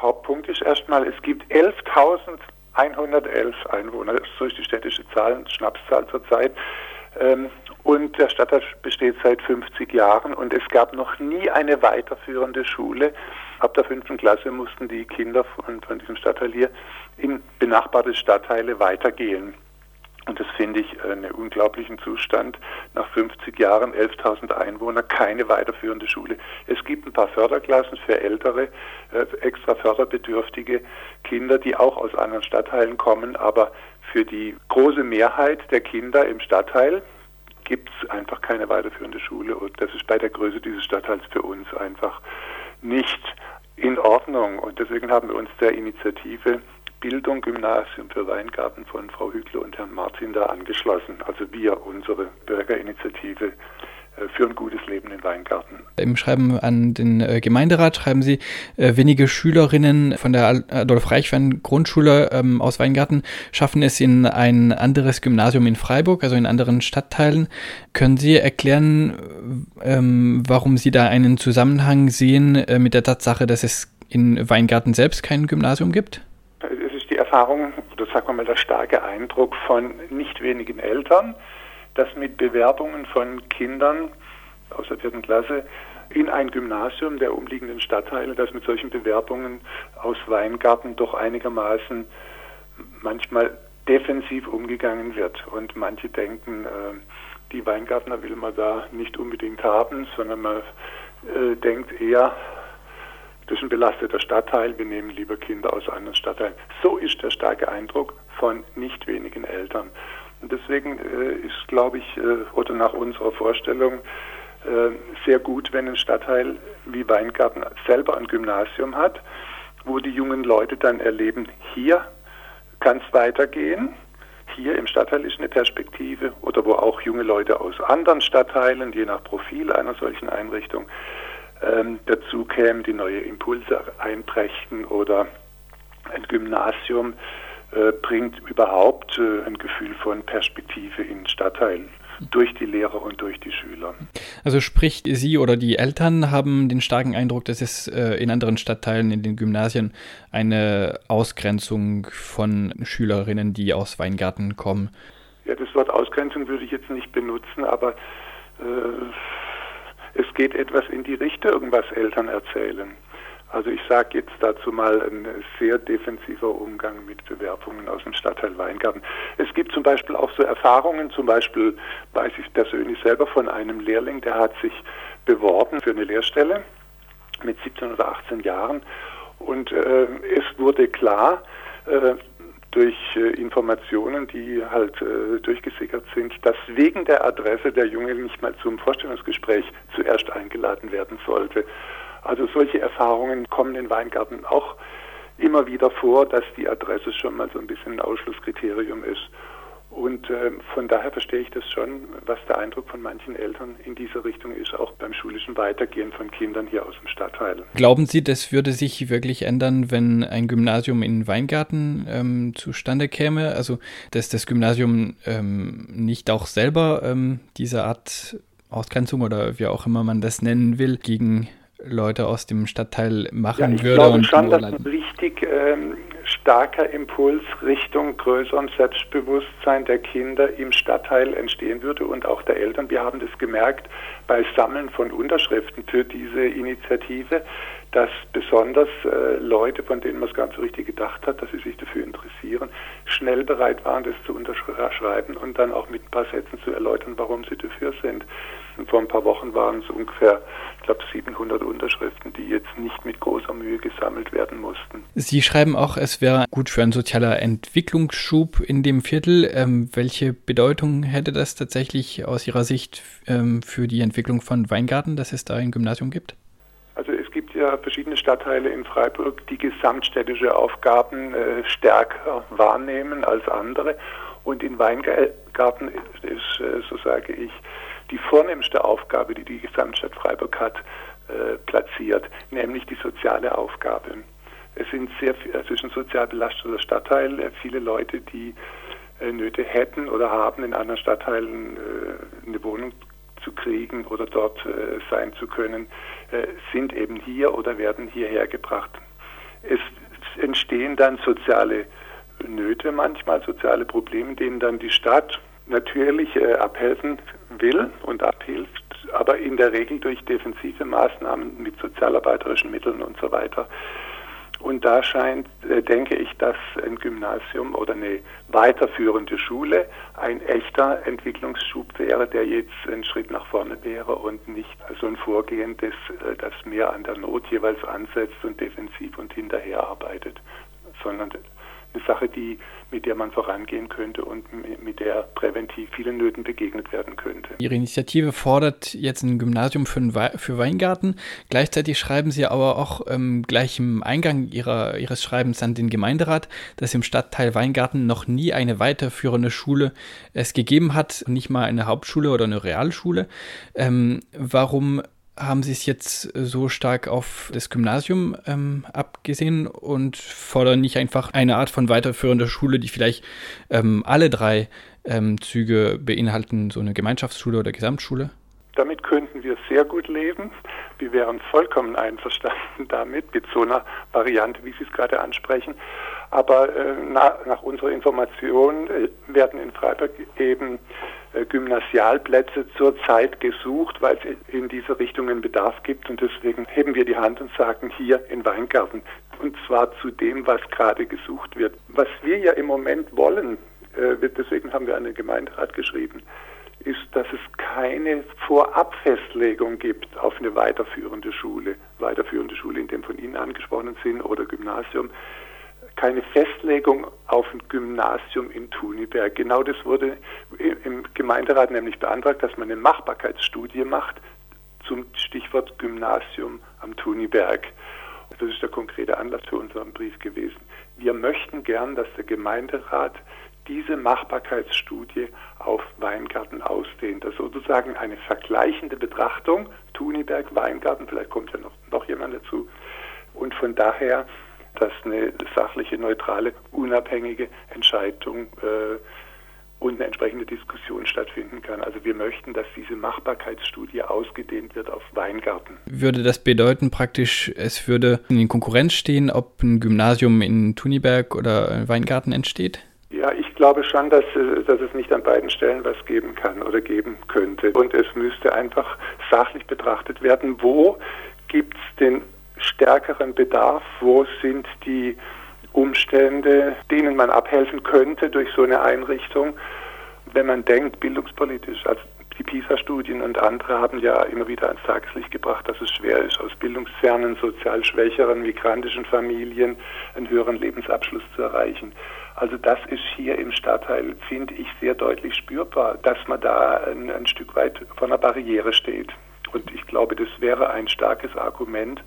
Hauptpunkt ist erstmal, es gibt 11.111 Einwohner, so ist die städtische Zahl, Schnapszahl zurzeit. Ähm, und der Stadtteil besteht seit 50 Jahren und es gab noch nie eine weiterführende Schule. Ab der fünften Klasse mussten die Kinder von, von diesem Stadtteil hier in benachbarte Stadtteile weitergehen. Und das finde ich einen unglaublichen Zustand. Nach 50 Jahren, 11.000 Einwohner, keine weiterführende Schule. Es gibt ein paar Förderklassen für ältere, äh, extra förderbedürftige Kinder, die auch aus anderen Stadtteilen kommen. Aber für die große Mehrheit der Kinder im Stadtteil gibt es einfach keine weiterführende Schule. Und das ist bei der Größe dieses Stadtteils für uns einfach nicht in Ordnung. Und deswegen haben wir uns der Initiative Bildung Gymnasium für Weingarten von Frau Hügler und Herrn Martin da angeschlossen. Also wir, unsere Bürgerinitiative äh, für ein gutes Leben in Weingarten. Im Schreiben an den äh, Gemeinderat schreiben Sie, äh, wenige Schülerinnen von der Adolf Reichwein Grundschule ähm, aus Weingarten schaffen es in ein anderes Gymnasium in Freiburg, also in anderen Stadtteilen. Können Sie erklären, ähm, warum Sie da einen Zusammenhang sehen mit der Tatsache, dass es in Weingarten selbst kein Gymnasium gibt? Erfahrung, oder sagen wir mal der starke Eindruck von nicht wenigen Eltern, dass mit Bewerbungen von Kindern aus der vierten Klasse in ein Gymnasium der umliegenden Stadtteile, dass mit solchen Bewerbungen aus Weingarten doch einigermaßen manchmal defensiv umgegangen wird. Und manche denken, äh, die Weingartner will man da nicht unbedingt haben, sondern man äh, denkt eher, das ist ein belasteter Stadtteil, wir nehmen lieber Kinder aus anderen Stadtteilen. So ist der starke Eindruck von nicht wenigen Eltern. Und deswegen äh, ist, glaube ich, äh, oder nach unserer Vorstellung äh, sehr gut, wenn ein Stadtteil wie Weingarten selber ein Gymnasium hat, wo die jungen Leute dann erleben, hier kann es weitergehen. Hier im Stadtteil ist eine Perspektive oder wo auch junge Leute aus anderen Stadtteilen, je nach Profil einer solchen Einrichtung, ähm, dazu kämen, die neue Impulse einbrächten oder ein Gymnasium äh, bringt überhaupt äh, ein Gefühl von Perspektive in Stadtteilen durch die Lehrer und durch die Schüler. Also sprich, Sie oder die Eltern haben den starken Eindruck, dass es äh, in anderen Stadtteilen, in den Gymnasien, eine Ausgrenzung von Schülerinnen, die aus Weingarten kommen. Ja, das Wort Ausgrenzung würde ich jetzt nicht benutzen, aber äh, es geht etwas in die Richtung, was Eltern erzählen. Also ich sage jetzt dazu mal ein sehr defensiver Umgang mit Bewerbungen aus dem Stadtteil Weingarten. Es gibt zum Beispiel auch so Erfahrungen, zum Beispiel weiß ich persönlich selber von einem Lehrling, der hat sich beworben für eine Lehrstelle mit 17 oder 18 Jahren und äh, es wurde klar, äh, durch äh, Informationen, die halt äh, durchgesickert sind, dass wegen der Adresse der Junge nicht mal zum Vorstellungsgespräch zuerst eingeladen werden sollte. Also solche Erfahrungen kommen in Weingarten auch immer wieder vor, dass die Adresse schon mal so ein bisschen ein Ausschlusskriterium ist. Und äh, von daher verstehe ich das schon, was der Eindruck von manchen Eltern in dieser Richtung ist, auch beim schulischen Weitergehen von Kindern hier aus dem Stadtteil. Glauben Sie, das würde sich wirklich ändern, wenn ein Gymnasium in Weingarten ähm, zustande käme? Also, dass das Gymnasium ähm, nicht auch selber ähm, diese Art Ausgrenzung oder wie auch immer man das nennen will, gegen Leute aus dem Stadtteil machen ja, ich würde. Ich glaube schon, dass ein richtig ähm, starker Impuls Richtung größerem Selbstbewusstsein der Kinder im Stadtteil entstehen würde und auch der Eltern. Wir haben das gemerkt bei Sammeln von Unterschriften für diese Initiative, dass besonders äh, Leute, von denen man es ganz so richtig gedacht hat, dass sie sich dafür interessieren, schnell bereit waren, das zu unterschreiben und dann auch mit ein paar Sätzen zu erläutern, warum sie dafür sind. Und vor ein paar Wochen waren es ungefähr, ich glaube, 700 Unterschriften, die jetzt nicht mit großer Mühe gesammelt werden mussten. Sie schreiben auch, es wäre gut für einen sozialer Entwicklungsschub in dem Viertel. Ähm, welche Bedeutung hätte das tatsächlich aus Ihrer Sicht ähm, für die Entwicklung von Weingarten, dass es da ein Gymnasium gibt? Also ja verschiedene Stadtteile in Freiburg, die gesamtstädtische Aufgaben äh, stärker wahrnehmen als andere. Und in Weingarten ist, ist äh, so sage ich, die vornehmste Aufgabe, die die Gesamtstadt Freiburg hat, äh, platziert, nämlich die soziale Aufgabe. Es sind sehr, es ist ein sozial belasteter Stadtteil. Äh, viele Leute, die äh, Nöte hätten oder haben, in anderen Stadtteilen eine Wohnung zu kriegen oder dort äh, sein zu können, äh, sind eben hier oder werden hierher gebracht. Es entstehen dann soziale Nöte manchmal, soziale Probleme, denen dann die Stadt natürlich äh, abhelfen will und abhilft, aber in der Regel durch defensive Maßnahmen mit sozialarbeiterischen Mitteln und so weiter. Und da scheint, äh, denke ich, dass ein Gymnasium oder eine weiterführende Schule ein echter Entwicklungsschub wäre, der jetzt ein Schritt nach vorne wäre und nicht so ein Vorgehen, das, äh, das mehr an der Not jeweils ansetzt und defensiv und hinterher arbeitet, sondern eine Sache, die, mit der man vorangehen könnte und mit der präventiv vielen Nöten begegnet werden könnte. Ihre Initiative fordert jetzt ein Gymnasium für, We für Weingarten. Gleichzeitig schreiben Sie aber auch ähm, gleich im Eingang ihrer, Ihres Schreibens an den Gemeinderat, dass im Stadtteil Weingarten noch nie eine weiterführende Schule es gegeben hat, nicht mal eine Hauptschule oder eine Realschule. Ähm, warum haben Sie es jetzt so stark auf das Gymnasium ähm, abgesehen und fordern nicht einfach eine Art von weiterführender Schule, die vielleicht ähm, alle drei ähm, Züge beinhalten, so eine Gemeinschaftsschule oder Gesamtschule? Damit könnten wir sehr gut leben. Wir wären vollkommen einverstanden damit, mit so einer Variante, wie Sie es gerade ansprechen. Aber äh, na, nach unserer Information äh, werden in Freiburg eben Gymnasialplätze zurzeit gesucht, weil es in diese Richtungen Bedarf gibt. Und deswegen heben wir die Hand und sagen hier in Weingarten. Und zwar zu dem, was gerade gesucht wird. Was wir ja im Moment wollen, äh, deswegen haben wir an den Gemeinderat geschrieben, ist, dass es keine Vorabfestlegung gibt auf eine weiterführende Schule, weiterführende Schule in dem von Ihnen angesprochenen Sinn oder Gymnasium, keine Festlegung auf ein Gymnasium in Thuniberg. Genau das wurde im Gemeinderat nämlich beantragt, dass man eine Machbarkeitsstudie macht zum Stichwort Gymnasium am Thuniberg. Das ist der konkrete Anlass für unseren Brief gewesen. Wir möchten gern, dass der Gemeinderat diese Machbarkeitsstudie auf Weingarten ausdehnt. Das ist sozusagen eine vergleichende Betrachtung, Thuniberg, Weingarten, vielleicht kommt ja noch, noch jemand dazu. Und von daher, dass eine sachliche, neutrale, unabhängige Entscheidung äh, und eine entsprechende Diskussion stattfinden kann. Also wir möchten, dass diese Machbarkeitsstudie ausgedehnt wird auf Weingarten. Würde das bedeuten praktisch, es würde in Konkurrenz stehen, ob ein Gymnasium in Thuniberg oder Weingarten entsteht? Ja, ich glaube schon, dass, äh, dass es nicht an beiden Stellen was geben kann oder geben könnte. Und es müsste einfach sachlich betrachtet werden, wo gibt es den stärkeren Bedarf, wo sind die Umstände, denen man abhelfen könnte durch so eine Einrichtung. Wenn man denkt, bildungspolitisch, also die PISA-Studien und andere haben ja immer wieder ans Tageslicht gebracht, dass es schwer ist, aus bildungsfernen, sozial schwächeren, migrantischen Familien einen höheren Lebensabschluss zu erreichen. Also das ist hier im Stadtteil, finde ich, sehr deutlich spürbar, dass man da ein, ein Stück weit vor einer Barriere steht. Und ich glaube, das wäre ein starkes Argument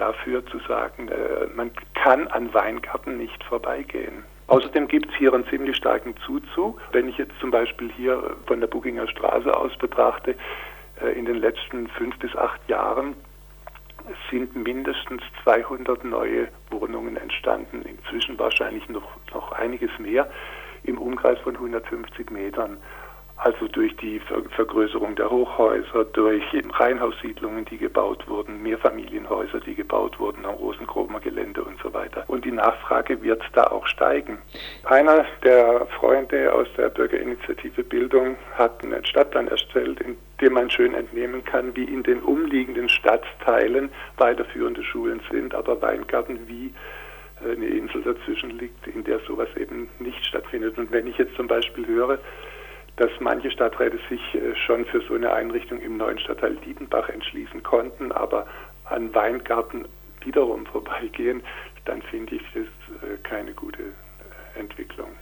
dafür zu sagen, äh, man kann an Weingarten nicht vorbeigehen. Außerdem gibt es hier einen ziemlich starken Zuzug. Wenn ich jetzt zum Beispiel hier von der Buginger Straße aus betrachte, äh, in den letzten fünf bis acht Jahren sind mindestens 200 neue Wohnungen entstanden. Inzwischen wahrscheinlich noch, noch einiges mehr im Umkreis von 150 Metern also durch die Vergrößerung der Hochhäuser, durch Reihenhaussiedlungen, die gebaut wurden, Mehrfamilienhäuser, die gebaut wurden am Rosenkromer Gelände und so weiter. Und die Nachfrage wird da auch steigen. Einer der Freunde aus der Bürgerinitiative Bildung hat einen Stadtplan erstellt, in dem man schön entnehmen kann, wie in den umliegenden Stadtteilen weiterführende Schulen sind, aber Weingarten wie eine Insel dazwischen liegt, in der sowas eben nicht stattfindet. Und wenn ich jetzt zum Beispiel höre, dass manche Stadträte sich äh, schon für so eine Einrichtung im neuen Stadtteil Diedenbach entschließen konnten, aber an Weingarten wiederum vorbeigehen, dann finde ich das äh, keine gute äh, Entwicklung.